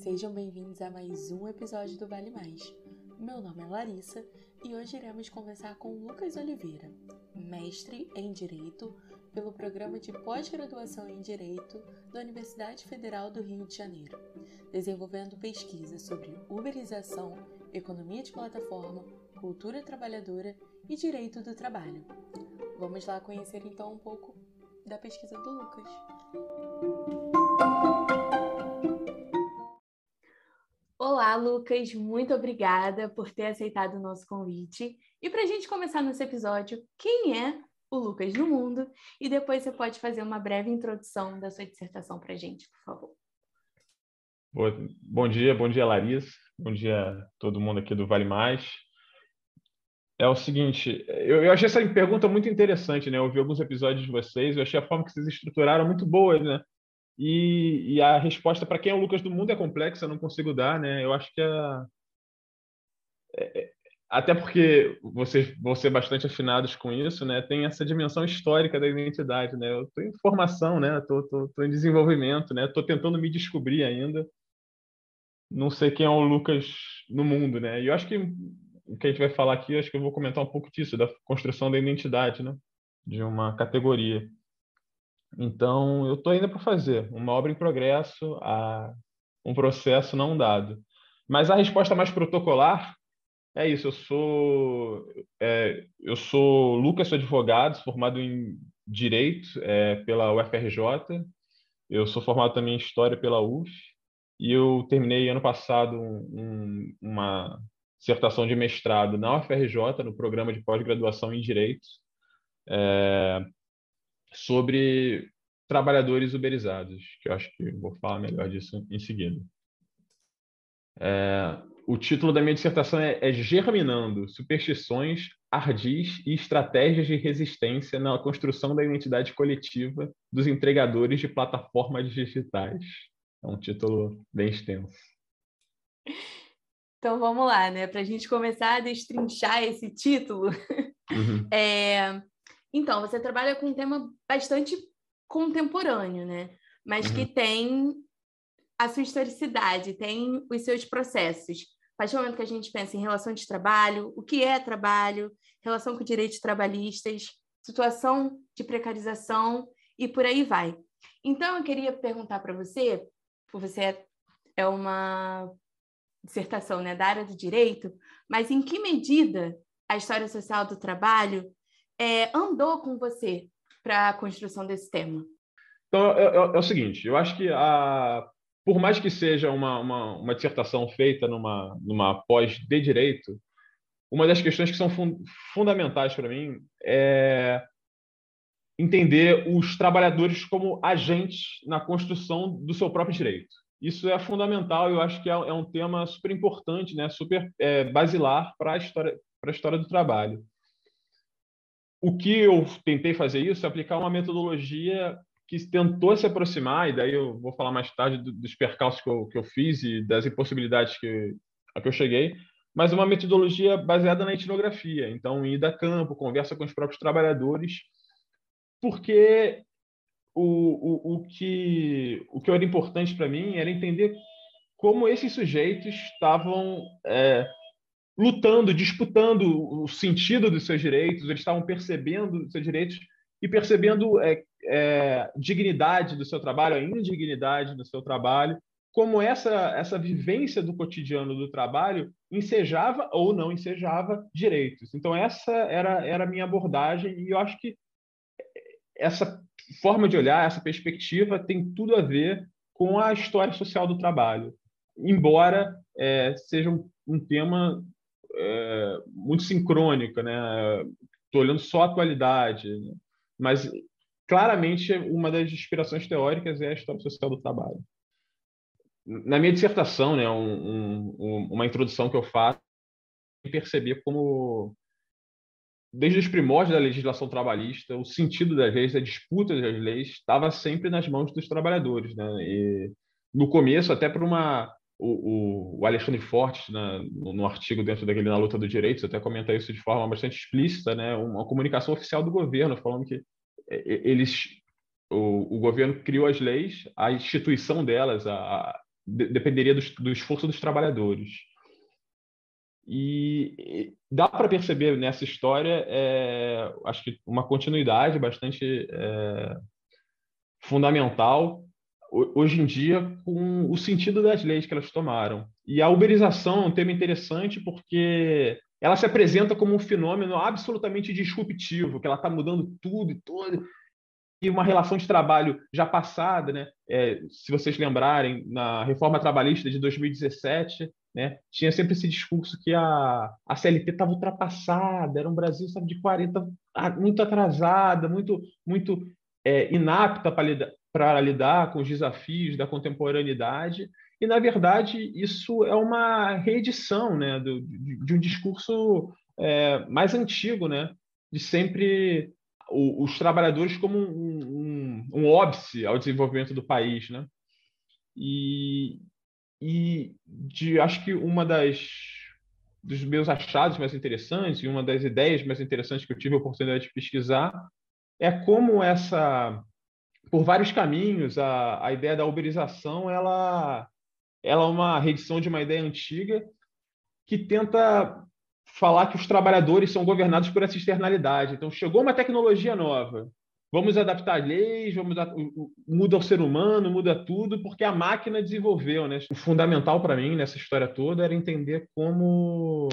Sejam bem-vindos a mais um episódio do Vale Mais. Meu nome é Larissa e hoje iremos conversar com Lucas Oliveira, mestre em Direito pelo Programa de Pós-Graduação em Direito da Universidade Federal do Rio de Janeiro, desenvolvendo pesquisa sobre uberização, economia de plataforma, cultura trabalhadora e direito do trabalho. Vamos lá conhecer então um pouco da pesquisa do Lucas. Olá, Lucas, muito obrigada por ter aceitado o nosso convite. E para a gente começar nosso episódio, quem é o Lucas no mundo? E depois você pode fazer uma breve introdução da sua dissertação para a gente, por favor. Bom dia, bom dia, Larissa. Bom dia todo mundo aqui do Vale Mais é o seguinte, eu, eu, achei essa pergunta muito interessante, né? Eu ouvi alguns episódios de vocês, eu achei a forma que vocês estruturaram muito boa, né? E, e a resposta para quem é o Lucas do mundo é complexa, não consigo dar, né? Eu acho que a... É, é, até porque vocês vão ser bastante afinados com isso, né? Tem essa dimensão histórica da identidade, né? Eu estou em formação, né? Estou em desenvolvimento, né? Estou tentando me descobrir ainda. Não sei quem é o Lucas no mundo, né? E eu acho que o que a gente vai falar aqui, acho que eu vou comentar um pouco disso, da construção da identidade, né? De uma categoria. Então, eu estou ainda para fazer uma obra em progresso, a, um processo não dado. Mas a resposta mais protocolar é isso. Eu sou, é, eu sou Lucas, sou advogado, formado em Direito é, pela UFRJ. Eu sou formado também em História pela UF. E eu terminei ano passado um, uma dissertação de mestrado na UFRJ, no programa de pós-graduação em Direito, é, sobre trabalhadores uberizados, que eu acho que vou falar melhor disso em seguida. É, o título da minha dissertação é, é Germinando Superstições, Ardis e Estratégias de Resistência na Construção da Identidade Coletiva dos Entregadores de Plataformas Digitais. É um título bem extenso. Então vamos lá, né? Para a gente começar a destrinchar esse título. Uhum. É... Então, você trabalha com um tema bastante contemporâneo, né? Mas uhum. que tem a sua historicidade, tem os seus processos. A partir do momento que a gente pensa em relação de trabalho, o que é trabalho, relação com direitos trabalhistas, situação de precarização e por aí vai. Então, eu queria perguntar para você, você é uma dissertação né, da área do direito, mas em que medida a história social do trabalho é, andou com você para a construção desse tema? Então, é, é, é, o seguinte, eu acho que a, por mais que seja uma, uma, uma dissertação feita numa, numa pós de direito, uma das questões que são fun fundamentais para mim é entender os trabalhadores como agentes na construção do seu próprio direito. Isso é fundamental, eu acho que é, é um tema super importante, né? super é, basilar para a história, história do trabalho. O que eu tentei fazer isso é aplicar uma metodologia que tentou se aproximar, e daí eu vou falar mais tarde dos percalços que eu, que eu fiz e das impossibilidades que, a que eu cheguei, mas uma metodologia baseada na etnografia. Então, ida a campo, conversa com os próprios trabalhadores, porque o, o, o, que, o que era importante para mim era entender como esses sujeitos estavam é, lutando, disputando o sentido dos seus direitos, eles estavam percebendo os seus direitos e percebendo é, é, dignidade do seu trabalho, a indignidade do seu trabalho, como essa, essa vivência do cotidiano do trabalho ensejava ou não ensejava direitos. Então, essa era, era a minha abordagem, e eu acho que essa forma de olhar, essa perspectiva tem tudo a ver com a história social do trabalho, embora é, seja um, um tema é, muito sincrônico, né? Estou olhando só a atualidade, né? mas claramente uma das inspirações teóricas é a história social do trabalho. Na minha dissertação, né, um, um, uma introdução que eu faço, perceber como desde os primórdios da legislação trabalhista, o sentido das leis, a disputa das leis, estava sempre nas mãos dos trabalhadores. Né? E, no começo, até por uma. O, o, Alexandre Fortes, né, no, no, artigo dentro daquele Na Luta dos Direitos, até comenta isso de forma bastante explícita, né, uma comunicação oficial do governo, falando que eles. O, o governo criou as leis, a instituição delas, a, de, dependeria do, do esforço dos trabalhadores. E dá para perceber nessa história, é, acho que uma continuidade bastante é, fundamental hoje em dia com o sentido das leis que elas tomaram. E a uberização é um tema interessante porque ela se apresenta como um fenômeno absolutamente disruptivo, que ela está mudando tudo e todo. E uma relação de trabalho já passada, né? É, se vocês lembrarem, na reforma trabalhista de 2017, né? Tinha sempre esse discurso que a, a CLT estava ultrapassada, era um Brasil sabe, de 40, muito atrasada, muito, muito é, inapta para lidar, com os desafios da contemporaneidade. E, na verdade, isso é uma reedição né, do, de, de, um discurso é, mais antigo, né, de sempre o, os trabalhadores como um, um, um óbice ao desenvolvimento do país. Né? E, e de, acho que uma das dos meus achados mais interessantes e uma das ideias mais interessantes que eu tive a oportunidade de pesquisar é como essa por vários caminhos. A, a ideia da uberização ela, ela é uma reedição de uma ideia antiga que tenta falar que os trabalhadores são governados por essa externalidade. Então, chegou uma tecnologia nova, vamos adaptar leis, vamos muda o ser humano, muda tudo, porque a máquina desenvolveu. Né? O fundamental para mim nessa história toda era entender como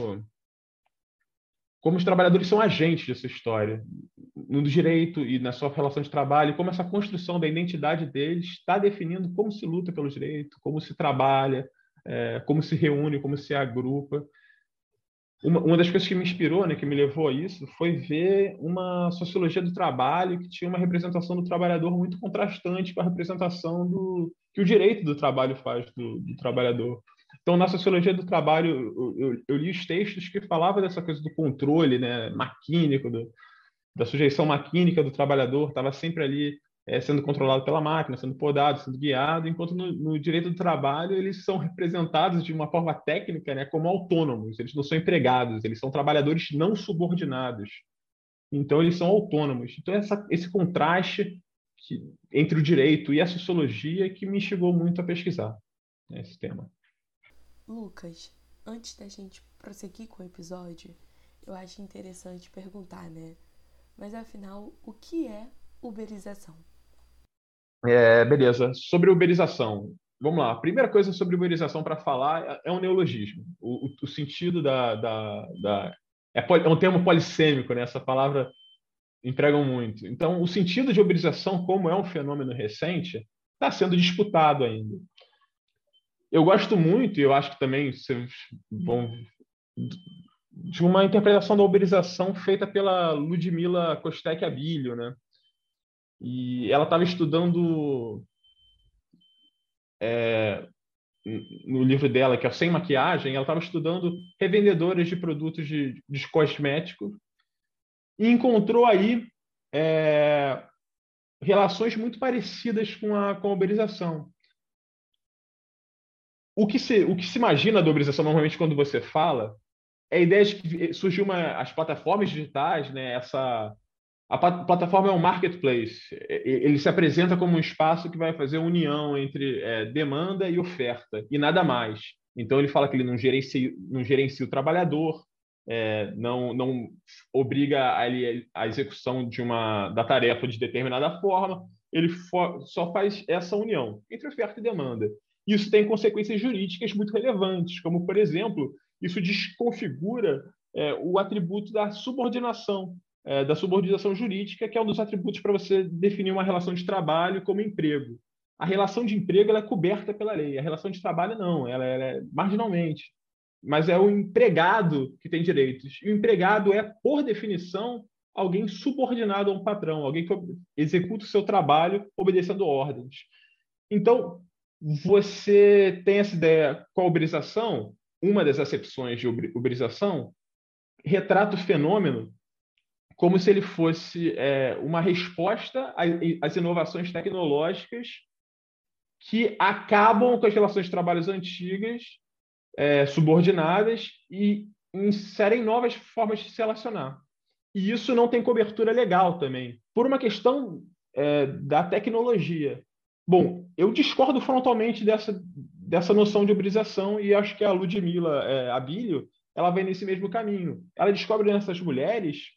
como os trabalhadores são agentes dessa história, no direito e na sua relação de trabalho, como essa construção da identidade deles está definindo como se luta pelo direito, como se trabalha, é, como se reúne, como se agrupa. Uma, uma, das coisas que me inspirou, né, que me levou a isso, foi ver uma sociologia do trabalho que tinha uma representação do trabalhador muito contrastante com a representação do que o direito do trabalho faz do, do trabalhador. Então, na sociologia do trabalho, eu, eu, eu, li os textos que falavam dessa coisa do controle né, maquínico, do, da sujeição maquínica do trabalhador, estava sempre ali é, sendo controlado pela máquina, sendo podado, sendo guiado, enquanto no, no, direito do trabalho eles são representados de uma forma técnica né, como autônomos, eles não são empregados, eles são trabalhadores não subordinados. Então, eles são autônomos. Então, essa, esse contraste que, entre o direito e a sociologia que me chegou muito a pesquisar né, esse tema. Lucas, antes da gente prosseguir com o episódio, eu acho interessante perguntar, né? Mas afinal, o que é uberização? É, beleza. Sobre uberização. Vamos lá. A primeira coisa sobre uberização para falar é um neologismo. O, o, o sentido da. da, da é, é, um termo polissêmico, né? Essa palavra empregam muito. Então, o sentido de uberização, como é um fenômeno recente, está sendo disputado ainda eu gosto muito, e eu acho que também vocês vão de uma interpretação da uberização feita pela Ludmila Kostek Abilio, né? E ela estava estudando é, no livro dela, que é Sem Maquiagem, ela estava estudando revendedoras de produtos de, de cosméticos e encontrou aí é, relações muito parecidas com a, com a uberização o que se, o que se imagina da uberização normalmente quando você fala é a ideia de que surgiu uma, as plataformas digitais, né? Essa a plataforma é um marketplace. Ele se apresenta como um espaço que vai fazer união entre é, demanda e oferta e nada mais. Então ele fala que ele não gerencia, não gerencia o trabalhador, é, não, não obriga a, a execução de uma da tarefa de determinada forma. Ele só faz essa união entre oferta e demanda. Isso tem consequências jurídicas muito relevantes, como, por exemplo, isso desconfigura é, o atributo da subordinação, é, da subordinação jurídica, que é um dos atributos para você definir uma relação de trabalho como emprego. A relação de emprego é coberta pela lei, a relação de trabalho não, ela, ela é marginalmente. Mas é o empregado que tem direitos. E o empregado é, por definição, alguém subordinado a um patrão, alguém que executa o seu trabalho obedecendo ordens. Então, você tem essa ideia com a uberização, uma das acepções de uberização, retrata o fenômeno como se ele fosse é, uma resposta às inovações tecnológicas que acabam com as relações de trabalhos antigas, é, subordinadas, e inserem novas formas de se relacionar. E isso não tem cobertura legal também, por uma questão é, da tecnologia. Bom, eu discordo frontalmente dessa, dessa noção de uberização e acho que a Ludmilla é, Abílio ela vem nesse mesmo caminho. Ela descobre nessas mulheres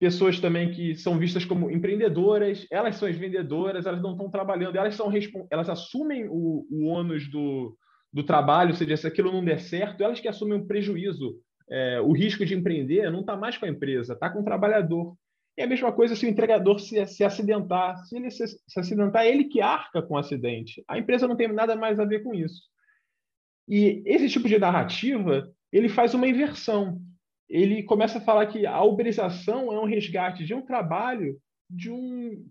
pessoas também que são vistas como empreendedoras, elas são as vendedoras, elas não estão trabalhando, elas são elas assumem o, o ônus do, do trabalho, ou seja, se aquilo não der certo, elas que assumem o prejuízo, é, o risco de empreender, não está mais com a empresa, está com o trabalhador. E a mesma coisa se o entregador se, se acidentar. Se ele se, se acidentar, é ele que arca com o acidente. A empresa não tem nada mais a ver com isso. E esse tipo de narrativa, ele faz uma inversão. Ele começa a falar que a uberização é um resgate de um trabalho de um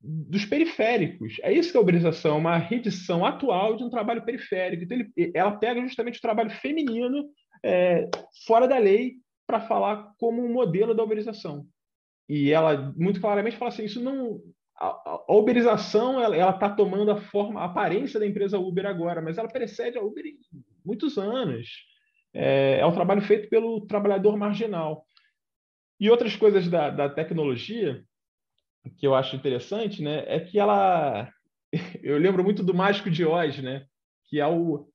dos periféricos. É isso que é a uberização, uma redição atual de um trabalho periférico. Então, ele, ela pega justamente o trabalho feminino é, fora da lei para falar como um modelo da uberização e ela muito claramente fala assim, isso não a, a uberização ela está tomando a forma, a aparência da empresa Uber agora, mas ela precede a Uber em muitos anos. É, é um trabalho feito pelo trabalhador marginal. E outras coisas da, da tecnologia que eu acho interessante, né, é que ela eu lembro muito do Mágico de Oz, né, que é o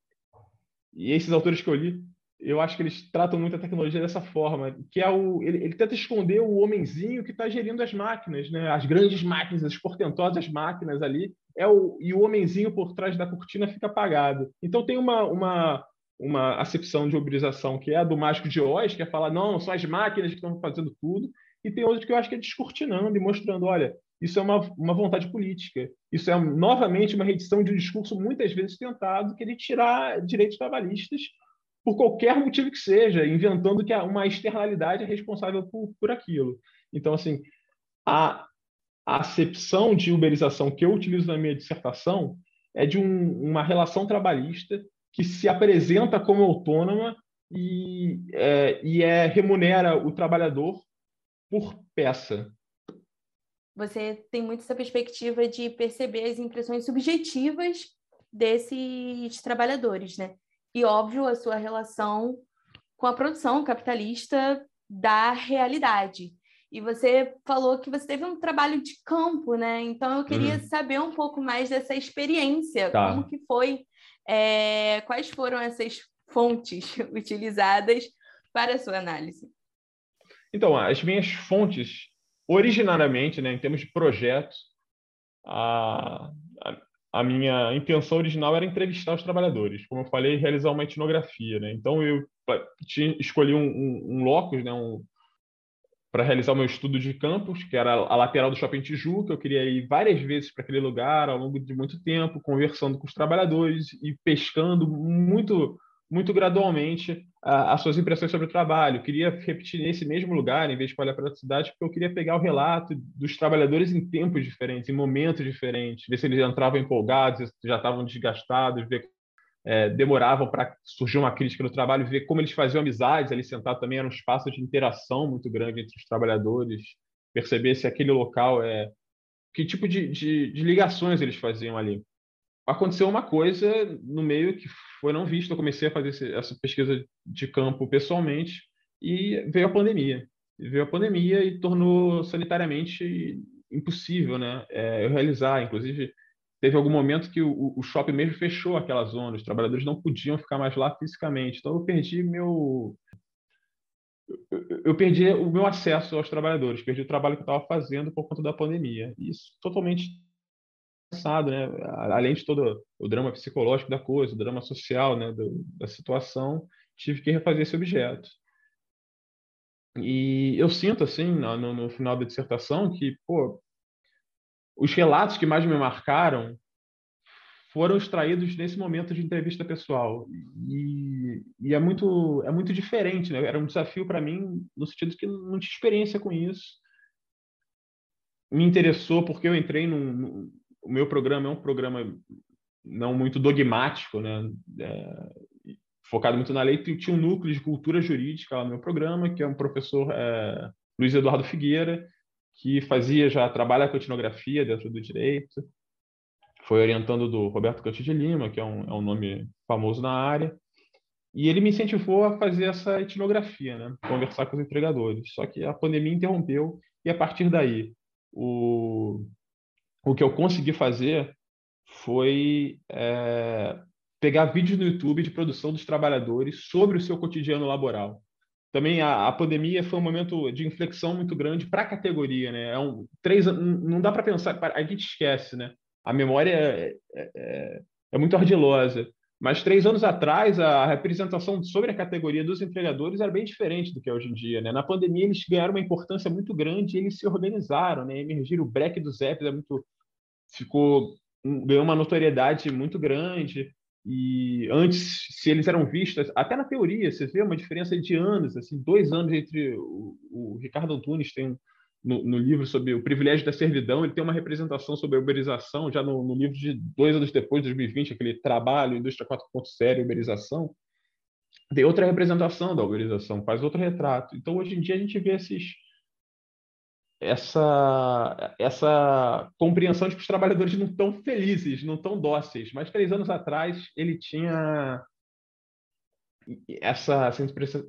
e esses autores que eu li eu acho que eles tratam muito a tecnologia dessa forma, que é o ele, ele tenta esconder o homenzinho que está gerindo as máquinas, né? As grandes máquinas, as portentosas máquinas ali, é o e o homenzinho por trás da cortina fica apagado. Então tem uma uma uma acepção de uberização que é a do mágico de Oz, que é falar não, são as máquinas que estão fazendo tudo, e tem outra que eu acho que é descortinando e mostrando, olha, isso é uma, uma vontade política. Isso é novamente uma reedição de um discurso muitas vezes tentado que de tirar direitos trabalhistas por qualquer motivo que seja, inventando que uma externalidade é responsável por, por aquilo. Então, assim, a, a acepção de uberização que eu utilizo na minha dissertação é de um, uma relação trabalhista que se apresenta como autônoma e é, e é remunera o trabalhador por peça. Você tem muito essa perspectiva de perceber as impressões subjetivas desses trabalhadores, né? E, óbvio, a sua relação com a produção capitalista da realidade. E você falou que você teve um trabalho de campo, né? Então eu queria uhum. saber um pouco mais dessa experiência, tá. como que foi, é, quais foram essas fontes utilizadas para a sua análise. Então, as minhas fontes, originariamente, né, em termos de projetos, a, a minha intenção original era entrevistar os trabalhadores, como eu falei, realizar uma etnografia, né? Então eu tinha, escolhi um, um, um locus, né? Um, para realizar o meu estudo de campus, que era a lateral do Shopping Tijuca. Eu queria ir várias vezes para aquele lugar ao longo de muito tempo, conversando com os trabalhadores e pescando muito muito gradualmente as suas impressões sobre o trabalho. Eu queria repetir nesse mesmo lugar, em vez de olhar para a cidade, porque eu queria pegar o relato dos trabalhadores em tempos diferentes, em momentos diferentes, ver se eles entravam empolgados, já estavam desgastados, ver é, demoravam para surgir uma crítica no trabalho, ver como eles faziam amizades ali sentado também era um espaço de interação muito grande entre os trabalhadores, perceber se aquele local é que tipo de, de, de ligações eles faziam ali. Aconteceu uma coisa no meio que foi não visto. Eu comecei a fazer essa pesquisa de campo pessoalmente e veio a pandemia. Veio a pandemia e tornou sanitariamente impossível, né? É, eu realizar. Inclusive, teve algum momento que o, o shopping mesmo fechou aquela zona. Os trabalhadores não podiam ficar mais lá fisicamente. Então, eu perdi meu eu perdi o meu acesso aos trabalhadores, perdi o trabalho que eu estava fazendo por conta da pandemia. Isso totalmente passado, né? Além de todo o drama psicológico da coisa, o drama social, né? Do, da situação, tive que refazer esse objeto. E eu sinto, assim, no, no final da dissertação, que, pô, os relatos que mais me marcaram foram extraídos nesse momento de entrevista pessoal e, e, é muito é muito diferente né era um desafio para mim no sentido que não tinha experiência com isso me interessou porque eu entrei num, o meu programa é um programa não muito dogmático, né? É, focado muito na lei. Tinha um núcleo de cultura jurídica lá no meu programa, que é um professor é, Luiz Eduardo Figueira, que fazia já trabalha com etnografia dentro do direito. Foi orientando do Roberto Cante de Lima, que é um, é um nome famoso na área. E ele me incentivou a fazer essa etnografia, né? conversar com os empregadores. Só que a pandemia interrompeu e a partir daí o o que eu consegui fazer foi é, pegar vídeos no YouTube de produção dos trabalhadores sobre o seu cotidiano laboral. Também a, a pandemia foi um momento de inflexão muito grande para a categoria, né? É um, três, não dá para pensar, a gente esquece, né? A memória é, é, é, é muito ardilosa. Mas três anos atrás, a representação sobre a categoria dos empregadores era bem diferente do que é hoje em dia. Né? Na pandemia, eles ganharam uma importância muito grande e eles se organizaram, né? emergiram. O break dos apps é muito, ficou ganhou uma notoriedade muito grande. E antes, se eles eram vistos, até na teoria, você vê uma diferença de anos, assim, dois anos entre o, o Ricardo Antunes tem um, no, no, livro sobre o privilégio da servidão, ele tem uma representação sobre a uberização, já no, no livro de dois anos depois, 2020, aquele trabalho, Indústria 4.0, uberização, tem outra representação da uberização, faz outro retrato. Então, hoje em dia, a gente vê esses, essa, essa compreensão de que os trabalhadores não estão felizes, não estão dóceis. Mas três anos atrás, ele tinha essa,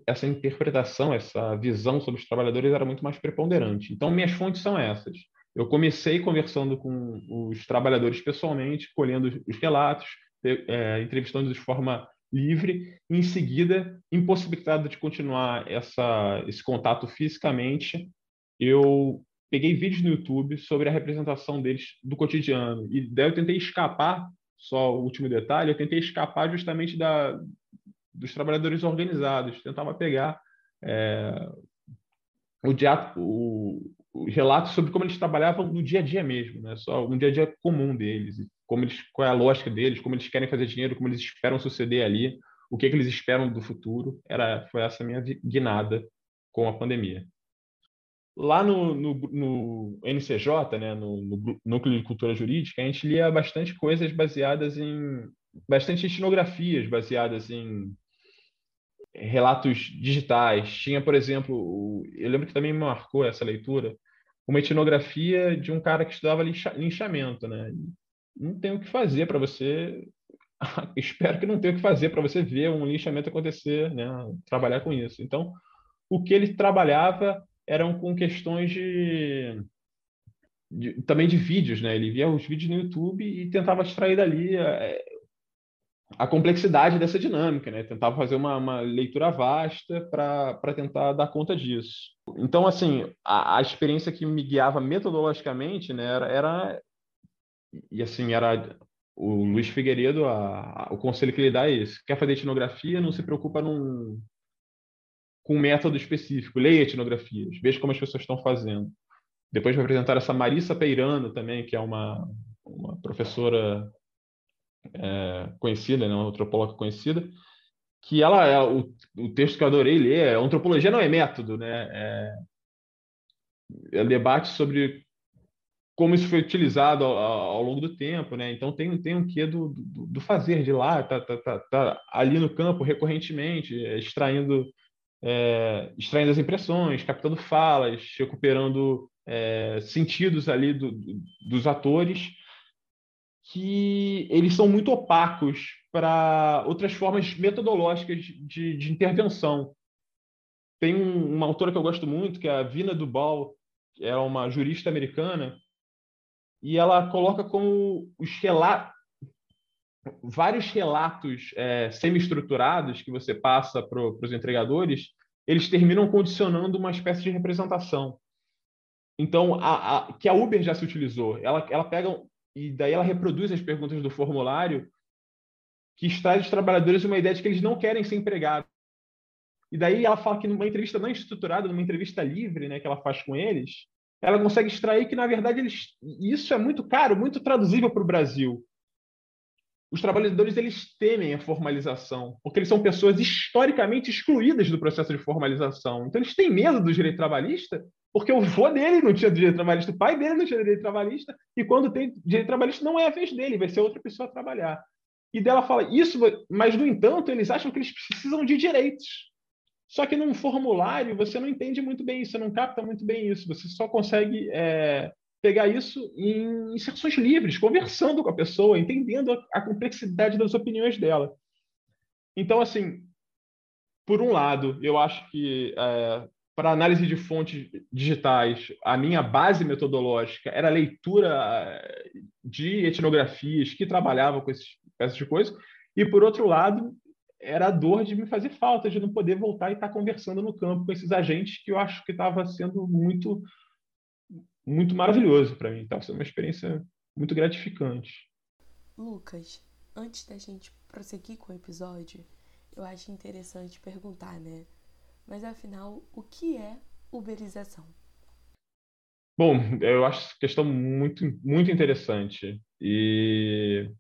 essa interpretação, essa visão sobre os trabalhadores era muito mais preponderante. Então, minhas fontes são essas. Eu comecei conversando com os trabalhadores pessoalmente, colhendo os relatos, é, entrevistando-os de forma livre, em seguida, impossibilitado de continuar essa, esse contato fisicamente, eu peguei vídeos no YouTube sobre a representação deles do cotidiano. E daí eu tentei escapar, só o último detalhe, eu tentei escapar justamente da, dos trabalhadores organizados, tentava pegar é, o, dia, o, o relato sobre como eles trabalhavam no dia a dia mesmo, né? Só um dia a dia comum deles, como eles, qual é a lógica deles, como eles querem fazer dinheiro, como eles esperam suceder ali, o que, é que eles esperam do futuro. Era foi essa minha guinada com a pandemia. Lá no, no, no NCJ, né, no, no Núcleo de Cultura Jurídica, a gente lia bastante coisas baseadas em bastante etnografias baseadas em relatos digitais. Tinha, por exemplo, eu lembro que também me marcou essa leitura, uma etnografia de um cara que estudava linchamento, né? Não tem o que fazer para você. Espero que não tenha o que fazer para você ver um linchamento acontecer, né? Trabalhar com isso. Então, o que ele trabalhava eram com questões de, de também de vídeos, né? Ele via os vídeos no YouTube e tentava extrair dali é, a complexidade dessa dinâmica, né? Tentava fazer uma, uma leitura vasta para tentar dar conta disso. Então, assim, a, a, experiência que me guiava metodologicamente, né, era, era e assim era o Luiz Figueiredo, a, a, o conselho que ele dá é esse: quer fazer etnografia, não se preocupa num, com um método específico, leia etnografias, veja como as pessoas estão fazendo. Depois vai apresentar essa Marissa Peirano também, que é uma, uma professora é, conhecida, né, uma antropóloga conhecida, que ela é o, o, texto que eu adorei ler é antropologia não é método, né? É, é debate sobre como isso foi utilizado ao, ao, longo do tempo, né? Então tem tem um quê do, do, do fazer de lá, tá, tá, tá, tá, ali no campo recorrentemente, extraindo é, extraindo as impressões, captando falas, recuperando é, sentidos ali do, dos atores que eles são muito opacos para outras formas metodológicas de, de intervenção. Tem um, uma autora que eu gosto muito, que é a Vina Dubal, que é uma jurista americana, e ela coloca como os relatos, vários relatos é, semi-estruturados que você passa para os entregadores, eles terminam condicionando uma espécie de representação. Então, a, a, que a Uber já se utilizou, ela, ela pega e daí ela reproduz as perguntas do formulário que extrai dos trabalhadores uma ideia de que eles não querem ser empregados. E daí ela fala que numa entrevista não estruturada, numa entrevista livre, né, que ela faz com eles, ela consegue extrair que na verdade eles isso é muito caro, muito traduzível para o Brasil. Os trabalhadores eles temem a formalização, porque eles são pessoas historicamente excluídas do processo de formalização. Então eles têm medo do direito trabalhista porque o vô dele não tinha direito trabalhista, o pai dele não tinha direito trabalhista, e quando tem direito trabalhista não é a vez dele, vai ser outra pessoa a trabalhar. E dela fala isso, mas no entanto eles acham que eles precisam de direitos. Só que num formulário você não entende muito bem isso, você não capta muito bem isso, você só consegue é, pegar isso em inserções livres, conversando com a pessoa, entendendo a, a complexidade das opiniões dela. Então, assim, por um lado, eu acho que é, para análise de fontes digitais, a minha base metodológica era a leitura eh, de etnografias que trabalhavam com esses, essas coisas. E por outro lado, era a dor de me fazer falta, de não poder voltar e estar conversando no campo com esses agentes que eu acho que estava sendo muito muito maravilhoso para mim. Estava sendo uma experiência muito gratificante. Lucas, antes da gente prosseguir com o episódio, eu acho interessante perguntar, né? Mas afinal, o que é uberização? Bom, eu acho questão muito, muito interessante. E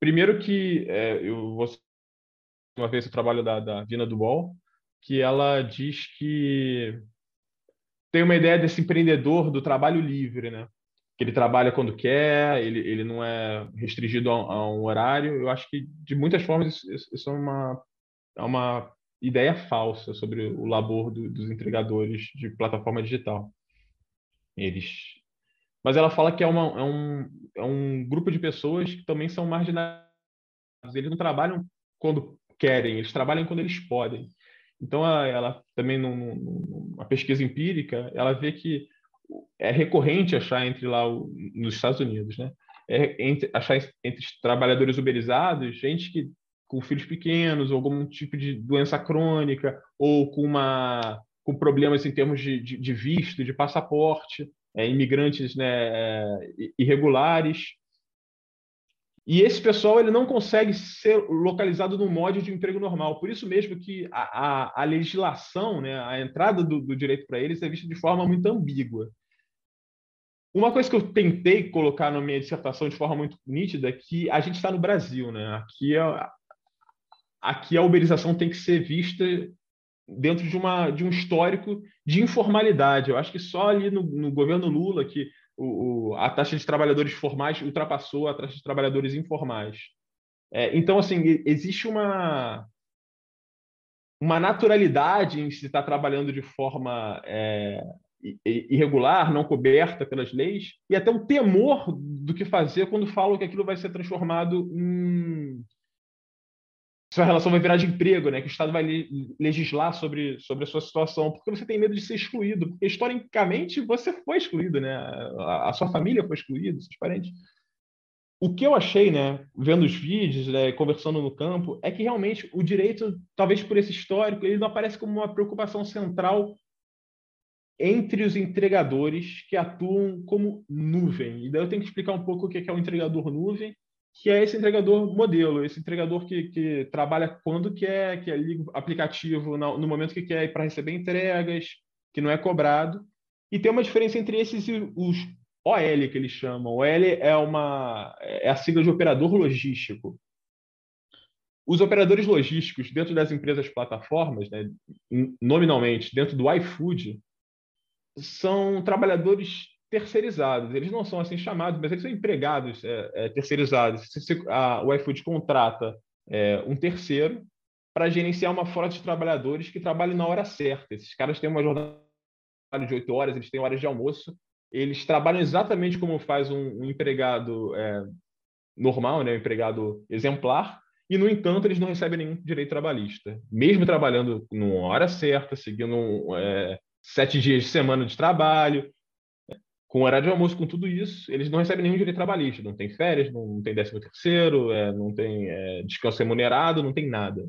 primeiro que é, eu vou uma vez o trabalho da, da Vina Duval, que ela diz que tem uma ideia desse empreendedor do trabalho livre, né? Que ele trabalha quando quer, ele, ele não é restringido a, a um horário. Eu acho que, de muitas formas, isso, isso é, uma, é uma ideia falsa sobre o labor do, dos entregadores de plataforma digital. Eles mas ela fala que é, uma, é, um, é um grupo de pessoas que também são marginalizadas. Eles não trabalham quando querem, eles trabalham quando eles podem. Então, ela também, numa pesquisa empírica, ela vê que é recorrente achar entre lá nos Estados Unidos, né? É entre, achar entre trabalhadores uberizados gente que com filhos pequenos ou algum tipo de doença crônica ou com uma com problemas em termos de, de, de visto, de passaporte é, imigrantes né, é, irregulares. E esse pessoal ele não consegue ser localizado no mod de emprego normal. Por isso mesmo que a, a, a legislação, né, a entrada do, do direito para eles é vista de forma muito ambígua. Uma coisa que eu tentei colocar na minha dissertação de forma muito nítida é que a gente está no Brasil, né? Aqui, é, aqui a uberização tem que ser vista dentro de, uma, de um histórico de informalidade. Eu acho que só ali no, no governo Lula que o, o, a taxa de trabalhadores formais ultrapassou a taxa de trabalhadores informais. É, então, assim, existe uma, uma naturalidade em se estar trabalhando de forma é, irregular, não coberta pelas leis, e até um temor do que fazer quando falam que aquilo vai ser transformado em, sua relação vai virar de emprego, né? Que o Estado vai legislar sobre, sobre a sua situação, porque você tem medo de ser excluído, porque historicamente você foi excluído, né? A, a sua família foi excluída, seus parentes. O que eu achei, né, vendo os vídeos, né, conversando no campo, é que realmente o direito, talvez por esse histórico, ele não aparece como uma preocupação central entre os entregadores que atuam como nuvem. E daí eu tenho que explicar um pouco o que é o entregador nuvem que é esse entregador modelo, esse entregador que, que trabalha quando quer, que é o aplicativo no, no momento que quer para receber entregas, que não é cobrado. E tem uma diferença entre esses e os OL, que eles chamam. OL é, uma, é a sigla de operador logístico. Os operadores logísticos dentro das empresas plataformas, né, nominalmente, dentro do iFood, são trabalhadores terceirizados. Eles não são assim chamados, mas eles são empregados é, é, terceirizados. A, o iFood contrata é, um terceiro para gerenciar uma frota de trabalhadores que trabalhem na hora certa. Esses caras têm uma jornada de oito horas, eles têm horas de almoço, eles trabalham exatamente como faz um, um empregado é, normal, né, um empregado exemplar, e, no entanto, eles não recebem nenhum direito trabalhista. Mesmo trabalhando numa hora certa, seguindo é, sete dias de semana de trabalho, com horário de almoço, com tudo isso, eles não recebem nenhum direito trabalhista, não tem férias, não, tem décimo terceiro, é, não tem é, descanso remunerado, não tem nada.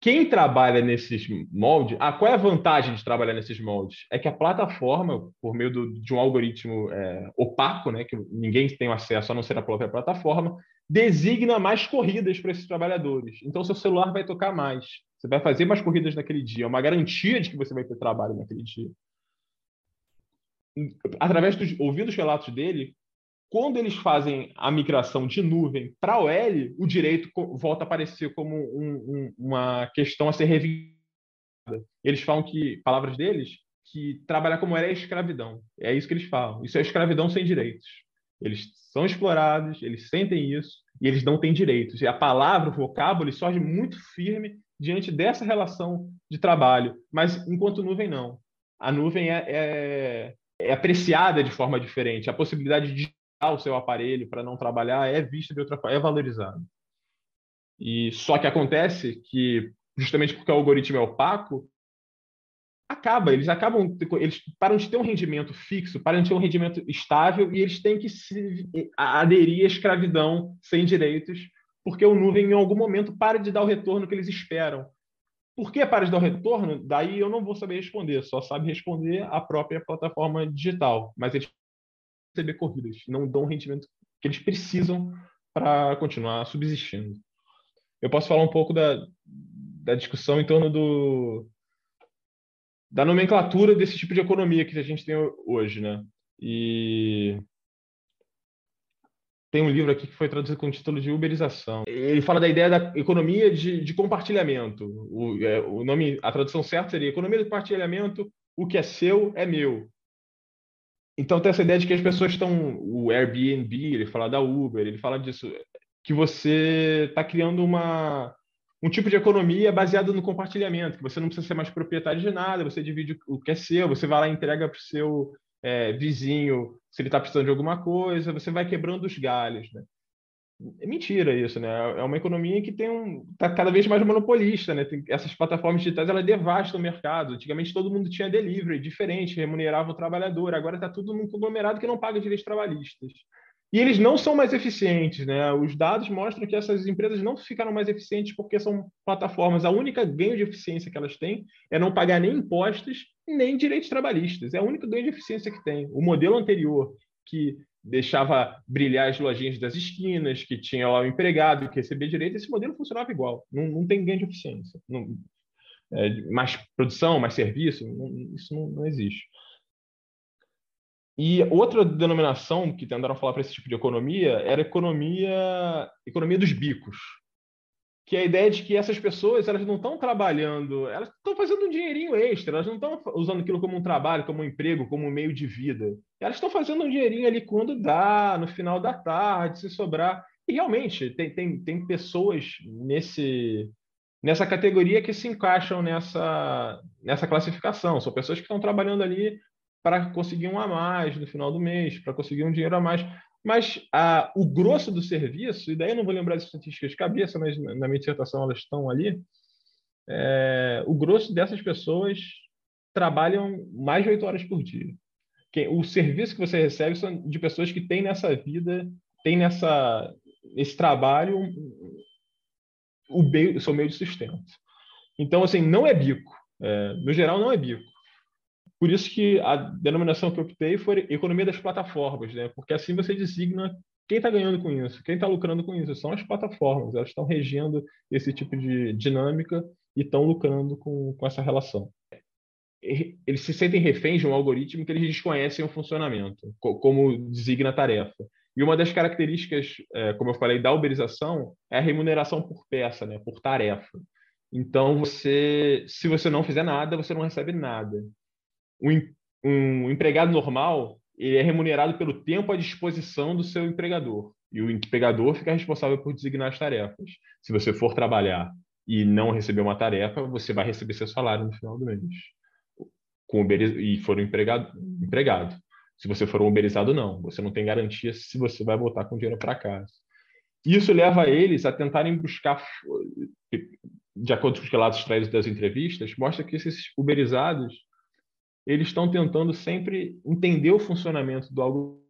Quem trabalha nesses moldes, ah, qual é a vantagem de trabalhar nesses moldes? É que a plataforma, por meio do, de um algoritmo é, opaco, né, que ninguém tem acesso a não ser a própria plataforma, designa mais corridas para esses trabalhadores. Então, seu celular vai tocar mais. Você vai fazer mais corridas naquele dia. É uma garantia de que você vai ter trabalho naquele dia através dos ouvindo os relatos dele, quando eles fazem a migração de nuvem para OL, o direito volta a aparecer como um, um, uma questão a ser revisada. Eles falam que, palavras deles, que trabalhar como OL é escravidão. É isso que eles falam. Isso é escravidão sem direitos. Eles são explorados, eles sentem isso e eles não têm direitos. E a palavra, o vocábulo, surge muito firme diante dessa relação de trabalho. Mas enquanto nuvem, não. A nuvem é, é é apreciada de forma diferente. A possibilidade de tirar o seu aparelho para não trabalhar é vista de outra forma, é valorizada. E só que acontece que justamente porque o algoritmo é opaco, acaba, eles acabam, eles param de ter um rendimento fixo, param de ter um rendimento estável e eles têm que se aderir à escravidão sem direitos porque o nuvem em algum momento para de dar o retorno que eles esperam. Por que para de dar o retorno? Daí eu não vou saber responder, só sabe responder a própria plataforma digital. Mas eles receber corridas, não dão o rendimento que eles precisam para continuar subsistindo. Eu posso falar um pouco da, da discussão em torno do, da nomenclatura desse tipo de economia que a gente tem hoje, né? E tem um livro aqui que foi traduzido com o título de Uberização. Ele fala da ideia da economia de, de compartilhamento. O, é, o, nome, a tradução certa seria economia de compartilhamento. O que é seu é meu. Então tem essa ideia de que as pessoas estão, o Airbnb, ele fala da Uber, ele fala disso, que você está criando uma um tipo de economia baseada no compartilhamento, que você não precisa ser mais proprietário de nada, você divide o que é seu, você vai lá e entrega para o seu é, vizinho se ele está precisando de alguma coisa, você vai quebrando os galhos, né? É mentira isso, né? É uma economia que tem um tá cada vez mais monopolista, né? Tem, essas plataformas digitais elas devastam o mercado. Antigamente todo mundo tinha delivery diferente, remunerava o trabalhador. Agora está tudo num conglomerado que não paga direitos trabalhistas. E eles não são mais eficientes, né? Os dados mostram que essas empresas não ficaram mais eficientes porque são plataformas. A única ganho de eficiência que elas têm é não pagar nem impostos nem direitos trabalhistas. É a única ganho de eficiência que tem. O modelo anterior, que deixava brilhar as lojinhas das esquinas, que tinha lá o empregado que recebia direito, esse modelo funcionava igual. Não, não tem ganho de eficiência. Não, é, mais produção, mais serviço, não, isso não, não existe. E outra denominação que tentaram falar para esse tipo de economia era economia, economia dos bicos, que é a ideia de que essas pessoas elas não estão trabalhando, elas estão fazendo um dinheirinho extra, elas não estão usando aquilo como um trabalho, como um emprego, como um meio de vida. Elas estão fazendo um dinheirinho ali quando dá, no final da tarde, se sobrar. E realmente tem, tem, tem pessoas nesse nessa categoria que se encaixam nessa nessa classificação. São pessoas que estão trabalhando ali para conseguir um a mais no final do mês, para conseguir um dinheiro a mais. Mas o grosso do serviço, e daí eu não vou lembrar as estatísticas de cabeça, mas na minha dissertação elas estão ali, é, o grosso dessas pessoas trabalham mais de oito horas por dia. O serviço que você recebe são de pessoas que têm nessa vida, têm nessa, nesse trabalho o, meio, o seu meio de sustento. Então, assim, não é bico. É, no geral, não é bico. Por isso que a denominação que eu optei foi economia das plataformas, né? porque assim você designa quem está ganhando com isso, quem está lucrando com isso. São as plataformas, elas estão regendo esse tipo de dinâmica e estão lucrando com, com essa relação. Eles se sentem reféns de um algoritmo que eles desconhecem o funcionamento, como designa a tarefa. E uma das características, é, como eu falei, da uberização é a remuneração por peça, né, por tarefa. Então, você, se você não fizer nada, você não recebe nada um, um empregado normal ele é remunerado pelo tempo à disposição do seu empregador. E o empregador fica responsável por designar as tarefas. Se você for trabalhar e não receber uma tarefa, você vai receber seu salário no final do mês. Com e for um empregado, empregado. Se você for um uberizado, não. Você não tem garantia se você vai voltar com dinheiro para casa. Isso leva eles a tentarem buscar, de acordo com os relatos extraídos das entrevistas, mostra que esses uberizados eles estão tentando sempre entender o funcionamento do algoritmo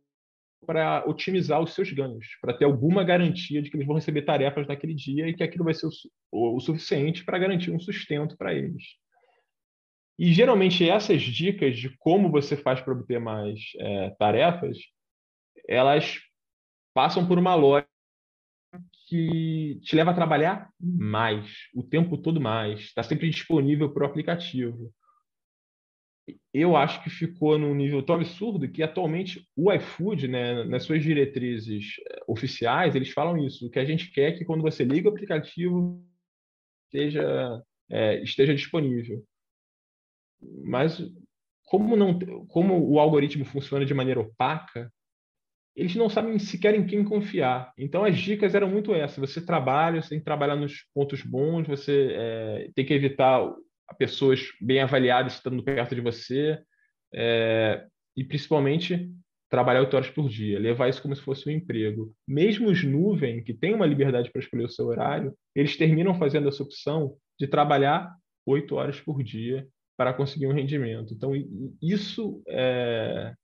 para otimizar os seus ganhos, para ter alguma garantia de que eles vão receber tarefas naquele dia e que aquilo vai ser o, o, suficiente para garantir um sustento para eles. E geralmente essas dicas de como você faz para obter mais é, tarefas, elas passam por uma lógica que te leva a trabalhar mais, o tempo todo mais, está sempre disponível para o aplicativo eu acho que ficou num nível tão absurdo que atualmente o iFood, né, nas suas diretrizes eh, oficiais, eles falam isso. O que a gente quer é que quando você liga o aplicativo esteja, é, esteja disponível. Mas como, não, como o algoritmo funciona de maneira opaca, eles não sabem sequer em quem confiar. Então as dicas eram muito essas. Você trabalha, você tem que trabalhar nos pontos bons, você é, tem que evitar pessoas bem avaliadas estando perto de você é, e principalmente trabalhar oito horas por dia, levar isso como se fosse um emprego. Mesmo os nuvem, que têm uma liberdade para escolher o seu horário, eles terminam fazendo essa opção de trabalhar oito horas por dia para conseguir um rendimento. Então, isso é...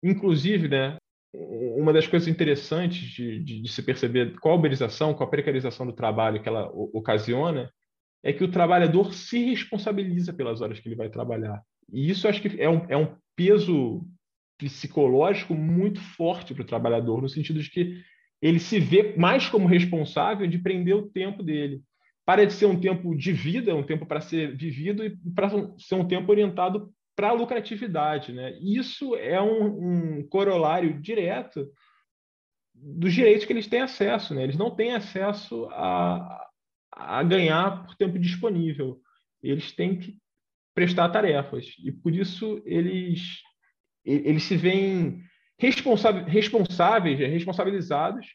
Inclusive, né, uma das coisas interessantes de, de, de, se perceber com a uberização, com a precarização do trabalho que ela ocasiona, é que o trabalhador se responsabiliza pelas horas que ele vai trabalhar. E isso acho que é um, é um peso psicológico muito forte para o trabalhador, no sentido de que ele se vê mais como responsável de prender o tempo dele. Para de ser um tempo de vida, um tempo para ser vivido e para ser um tempo orientado para a lucratividade. Né? Isso é um, um, corolário direto dos direitos que eles têm acesso. Né? Eles não têm acesso a, a ganhar por tempo disponível. Eles têm que prestar tarefas. E por isso eles, eles se veem responsáveis, responsabilizados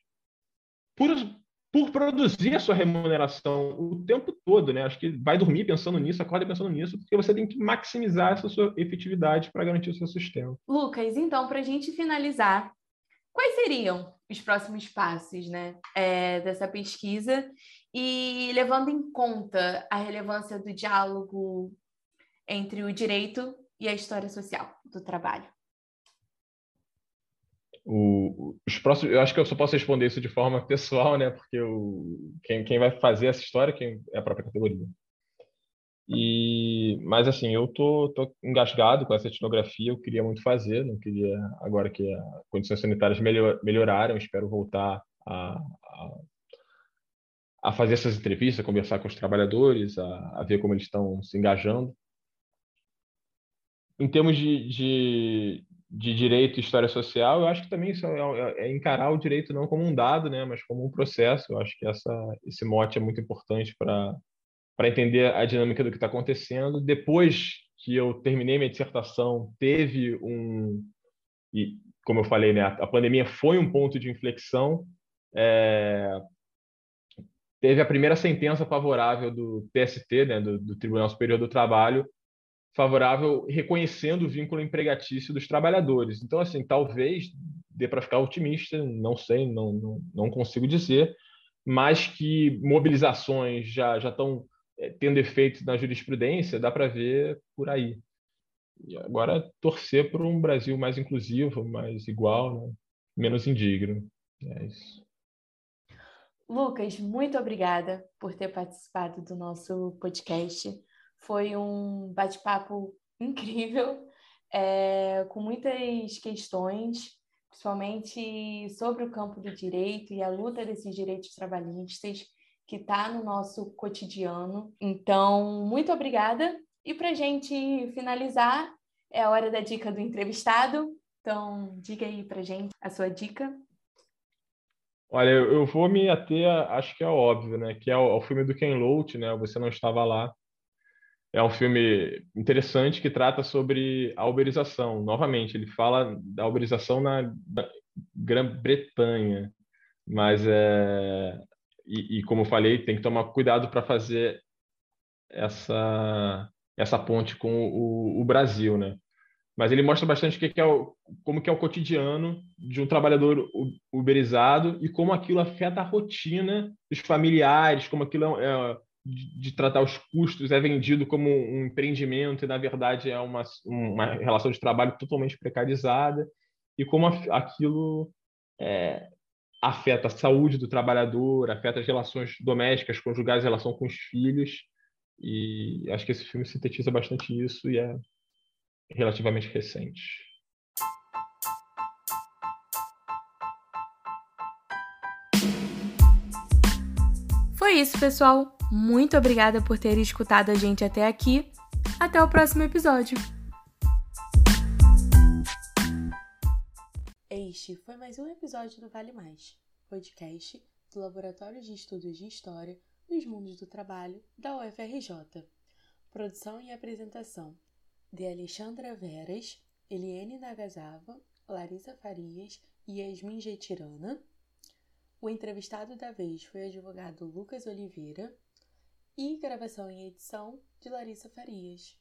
por, por produzir a sua remuneração o tempo todo, né? Acho que vai dormir pensando nisso, acorda pensando nisso, porque você tem que maximizar essa sua efetividade para garantir o seu sustento. Lucas, então, para a gente finalizar, quais seriam os próximos passos né, é, dessa pesquisa e levando em conta a relevância do diálogo entre o direito e a história social do trabalho? O, os próximos, eu acho que eu só posso responder isso de forma pessoal, né? Porque o, quem, quem vai fazer essa história quem, é a própria categoria. E, mas assim, eu tô, tô engasgado com essa etnografia, eu queria muito fazer, não queria agora que as condições sanitárias melhor, melhoraram, espero voltar a, a, a, fazer essas entrevistas, a conversar com os trabalhadores, a, a ver como eles estão se engajando. Em termos de, de, de direito e história social, eu acho que também isso é, é, é, encarar o direito não como um dado, né, mas como um processo. Eu acho que essa, esse mote é muito importante para para entender a dinâmica do que está acontecendo. Depois que eu terminei minha dissertação, teve um e como eu falei, né, a, pandemia foi um ponto de inflexão. É, teve a primeira sentença favorável do TST, né, do, do Tribunal Superior do Trabalho, favorável reconhecendo o vínculo empregatício dos trabalhadores. Então, assim, talvez dê para ficar otimista, não sei, não, não, não consigo dizer, mas que mobilizações já, já estão é, tendo efeito na jurisprudência, dá para ver por aí. E agora torcer para um Brasil mais inclusivo, mais igual, né? menos indigno. É isso. Lucas, muito obrigada por ter participado do nosso podcast. Foi um bate-papo incrível, é, com muitas questões, principalmente sobre o campo do direito e a luta desses direitos trabalhistas, que está no nosso cotidiano. Então, muito obrigada. E para a gente finalizar, é a hora da dica do entrevistado. Então, diga aí para gente a sua dica. Olha, eu vou me ater, acho que é óbvio, né? Que é o, é o filme do Ken Loach, né? Você não estava lá. É um filme interessante que trata sobre a uberização. Novamente, ele fala da uberização na Grã-Bretanha, mas é e, e, como eu falei, tem que tomar cuidado para fazer essa essa ponte com o, o, Brasil, né? Mas ele mostra bastante o que é o, como que é o cotidiano de um trabalhador uberizado e como aquilo afeta a rotina dos familiares, como aquilo é, de, de, tratar os custos é vendido como um empreendimento e na verdade é uma, uma relação de trabalho totalmente precarizada e como aquilo é, afeta a saúde do trabalhador, afeta as relações domésticas, conjugais, relação com os filhos. E acho que esse filme sintetiza bastante isso e é relativamente recente. Foi isso, pessoal. Muito obrigada por ter escutado a gente até aqui. Até o próximo episódio. Este foi mais um episódio do Vale Mais, podcast do Laboratório de Estudos de História dos Mundos do Trabalho da UFRJ. Produção e apresentação de Alexandra Veras, Eliane Nagasava, Larissa Farias e Yasmin Getirana. O entrevistado da vez foi o advogado Lucas Oliveira e gravação e edição de Larissa Farias.